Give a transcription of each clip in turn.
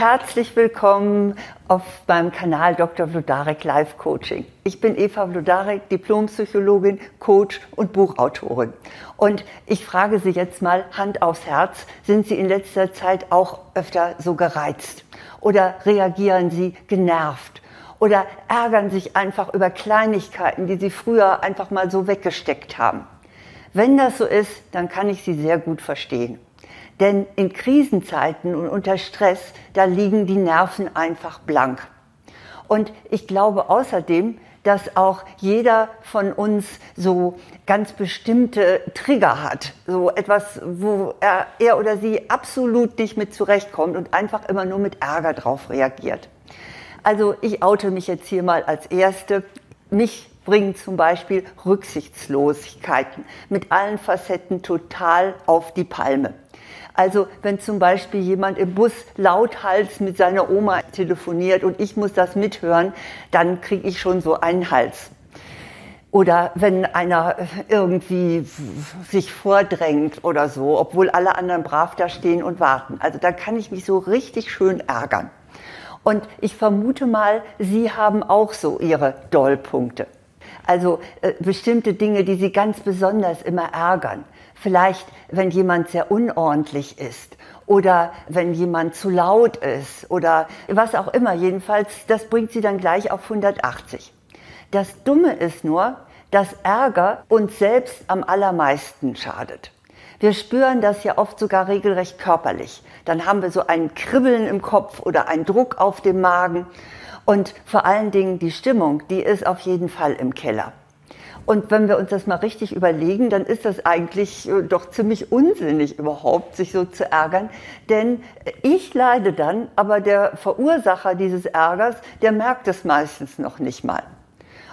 Herzlich willkommen auf meinem Kanal Dr. Vlodarek Life Coaching. Ich bin Eva Vlodarek, Diplompsychologin, Coach und Buchautorin. Und ich frage Sie jetzt mal Hand aufs Herz, sind Sie in letzter Zeit auch öfter so gereizt? Oder reagieren Sie genervt? Oder ärgern sich einfach über Kleinigkeiten, die Sie früher einfach mal so weggesteckt haben? Wenn das so ist, dann kann ich Sie sehr gut verstehen. Denn in Krisenzeiten und unter Stress, da liegen die Nerven einfach blank. Und ich glaube außerdem, dass auch jeder von uns so ganz bestimmte Trigger hat. So etwas, wo er, er oder sie absolut nicht mit zurechtkommt und einfach immer nur mit Ärger drauf reagiert. Also ich oute mich jetzt hier mal als Erste. Mich bringen zum Beispiel Rücksichtslosigkeiten mit allen Facetten total auf die Palme. Also wenn zum Beispiel jemand im Bus lauthals mit seiner Oma telefoniert und ich muss das mithören, dann kriege ich schon so einen Hals. Oder wenn einer irgendwie sich vordrängt oder so, obwohl alle anderen brav da stehen und warten. Also da kann ich mich so richtig schön ärgern. Und ich vermute mal, Sie haben auch so Ihre Dollpunkte. Also äh, bestimmte Dinge, die Sie ganz besonders immer ärgern. Vielleicht, wenn jemand sehr unordentlich ist oder wenn jemand zu laut ist oder was auch immer. Jedenfalls, das bringt sie dann gleich auf 180. Das Dumme ist nur, dass Ärger uns selbst am allermeisten schadet. Wir spüren das ja oft sogar regelrecht körperlich. Dann haben wir so ein Kribbeln im Kopf oder einen Druck auf dem Magen. Und vor allen Dingen die Stimmung, die ist auf jeden Fall im Keller. Und wenn wir uns das mal richtig überlegen, dann ist das eigentlich äh, doch ziemlich unsinnig überhaupt, sich so zu ärgern. Denn ich leide dann, aber der Verursacher dieses Ärgers, der merkt es meistens noch nicht mal.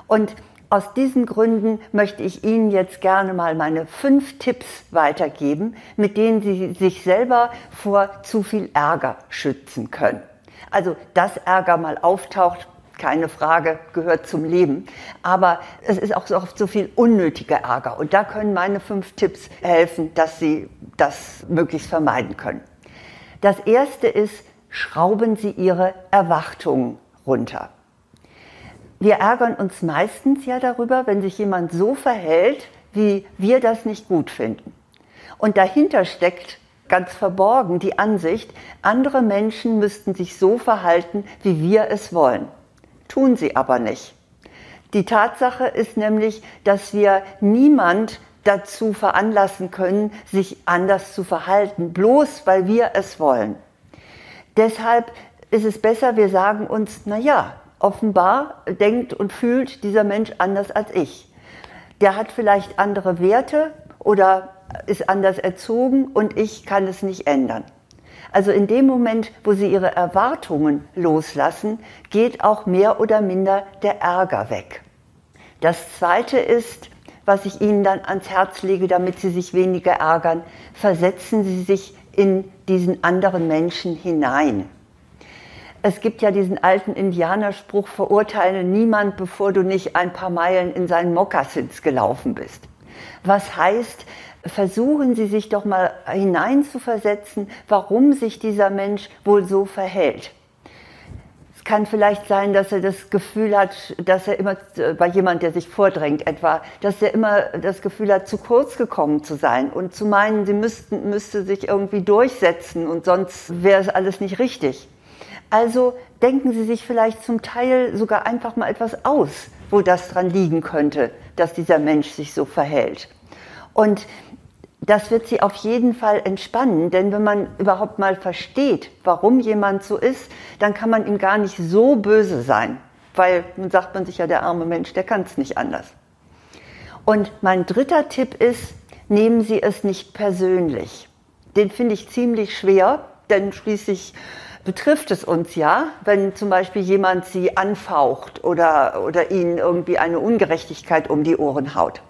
Und aus diesen Gründen möchte ich Ihnen jetzt gerne mal meine fünf Tipps weitergeben, mit denen Sie sich selber vor zu viel Ärger schützen können. Also, dass Ärger mal auftaucht, keine Frage, gehört zum Leben. Aber es ist auch so oft so viel unnötiger Ärger. Und da können meine fünf Tipps helfen, dass Sie das möglichst vermeiden können. Das erste ist, schrauben Sie Ihre Erwartungen runter. Wir ärgern uns meistens ja darüber, wenn sich jemand so verhält, wie wir das nicht gut finden. Und dahinter steckt ganz verborgen die Ansicht, andere Menschen müssten sich so verhalten, wie wir es wollen tun sie aber nicht. Die Tatsache ist nämlich, dass wir niemand dazu veranlassen können, sich anders zu verhalten, bloß weil wir es wollen. Deshalb ist es besser, wir sagen uns, na ja, offenbar denkt und fühlt dieser Mensch anders als ich. Der hat vielleicht andere Werte oder ist anders erzogen und ich kann es nicht ändern. Also in dem Moment, wo sie ihre Erwartungen loslassen, geht auch mehr oder minder der Ärger weg. Das Zweite ist, was ich Ihnen dann ans Herz lege, damit Sie sich weniger ärgern, versetzen Sie sich in diesen anderen Menschen hinein. Es gibt ja diesen alten Indianerspruch, verurteile niemand, bevor du nicht ein paar Meilen in seinen Mokassins gelaufen bist. Was heißt, versuchen Sie sich doch mal hineinzuversetzen, warum sich dieser Mensch wohl so verhält. Es kann vielleicht sein, dass er das Gefühl hat, dass er immer bei jemand, der sich vordrängt etwa, dass er immer das Gefühl hat, zu kurz gekommen zu sein und zu meinen, sie müssten, müsste sich irgendwie durchsetzen und sonst wäre es alles nicht richtig. Also denken Sie sich vielleicht zum Teil sogar einfach mal etwas aus, wo das dran liegen könnte, dass dieser Mensch sich so verhält. Und das wird sie auf jeden Fall entspannen, denn wenn man überhaupt mal versteht, warum jemand so ist, dann kann man ihm gar nicht so böse sein, weil nun sagt man sich ja, der arme Mensch, der kann es nicht anders. Und mein dritter Tipp ist, nehmen Sie es nicht persönlich. Den finde ich ziemlich schwer, denn schließlich betrifft es uns ja, wenn zum Beispiel jemand Sie anfaucht oder, oder Ihnen irgendwie eine Ungerechtigkeit um die Ohren haut.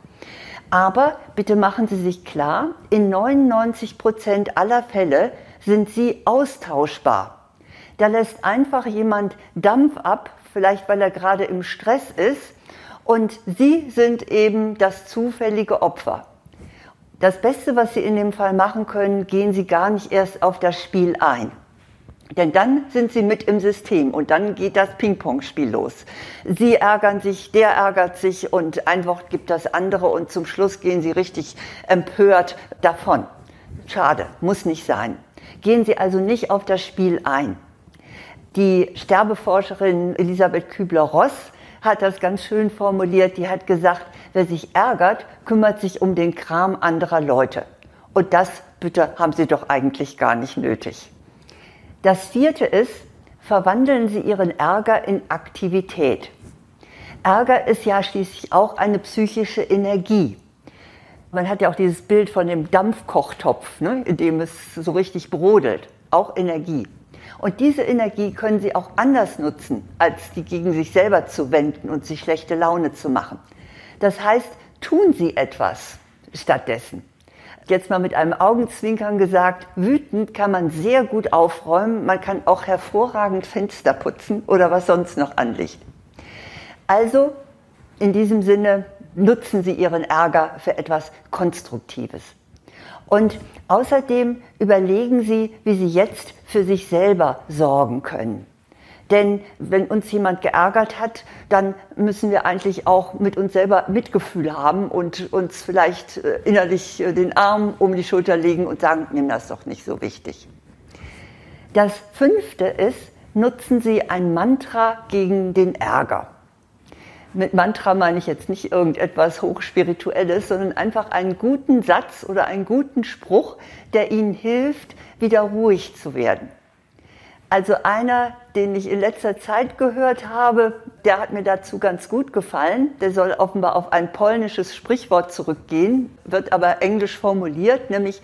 Aber bitte machen Sie sich klar, in 99 Prozent aller Fälle sind Sie austauschbar. Da lässt einfach jemand Dampf ab, vielleicht weil er gerade im Stress ist, und Sie sind eben das zufällige Opfer. Das Beste, was Sie in dem Fall machen können, gehen Sie gar nicht erst auf das Spiel ein. Denn dann sind sie mit im System und dann geht das Ping-Pong-Spiel los. Sie ärgern sich, der ärgert sich und ein Wort gibt das andere und zum Schluss gehen sie richtig empört davon. Schade, muss nicht sein. Gehen Sie also nicht auf das Spiel ein. Die Sterbeforscherin Elisabeth Kübler-Ross hat das ganz schön formuliert. Die hat gesagt, wer sich ärgert, kümmert sich um den Kram anderer Leute. Und das, bitte, haben Sie doch eigentlich gar nicht nötig. Das vierte ist, verwandeln Sie Ihren Ärger in Aktivität. Ärger ist ja schließlich auch eine psychische Energie. Man hat ja auch dieses Bild von dem Dampfkochtopf, ne, in dem es so richtig brodelt. Auch Energie. Und diese Energie können Sie auch anders nutzen, als die gegen sich selber zu wenden und sich schlechte Laune zu machen. Das heißt, tun Sie etwas stattdessen. Jetzt mal mit einem Augenzwinkern gesagt, wütend kann man sehr gut aufräumen, man kann auch hervorragend Fenster putzen oder was sonst noch anliegt. Also in diesem Sinne nutzen Sie Ihren Ärger für etwas Konstruktives. Und außerdem überlegen Sie, wie Sie jetzt für sich selber sorgen können. Denn wenn uns jemand geärgert hat, dann müssen wir eigentlich auch mit uns selber Mitgefühl haben und uns vielleicht äh, innerlich äh, den Arm um die Schulter legen und sagen, nimm das doch nicht so wichtig. Das fünfte ist, nutzen Sie ein Mantra gegen den Ärger. Mit Mantra meine ich jetzt nicht irgendetwas Hochspirituelles, sondern einfach einen guten Satz oder einen guten Spruch, der Ihnen hilft, wieder ruhig zu werden. Also einer, den ich in letzter Zeit gehört habe, der hat mir dazu ganz gut gefallen. Der soll offenbar auf ein polnisches Sprichwort zurückgehen, wird aber englisch formuliert, nämlich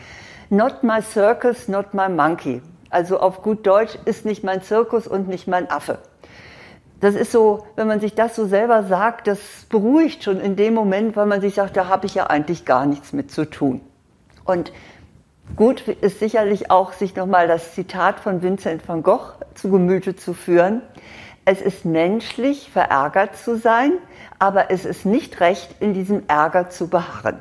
Not my circus, not my monkey. Also auf gut Deutsch ist nicht mein Zirkus und nicht mein Affe. Das ist so, wenn man sich das so selber sagt, das beruhigt schon in dem Moment, weil man sich sagt, da habe ich ja eigentlich gar nichts mit zu tun. Und Gut ist sicherlich auch, sich nochmal das Zitat von Vincent van Gogh zu Gemüte zu führen. Es ist menschlich, verärgert zu sein, aber es ist nicht recht, in diesem Ärger zu beharren.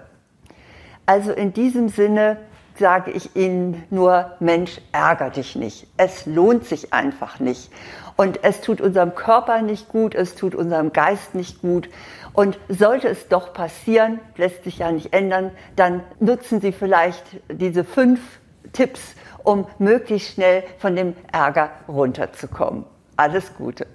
Also in diesem Sinne sage ich Ihnen nur, Mensch, ärger dich nicht. Es lohnt sich einfach nicht. Und es tut unserem Körper nicht gut, es tut unserem Geist nicht gut. Und sollte es doch passieren, lässt sich ja nicht ändern, dann nutzen Sie vielleicht diese fünf Tipps, um möglichst schnell von dem Ärger runterzukommen. Alles Gute.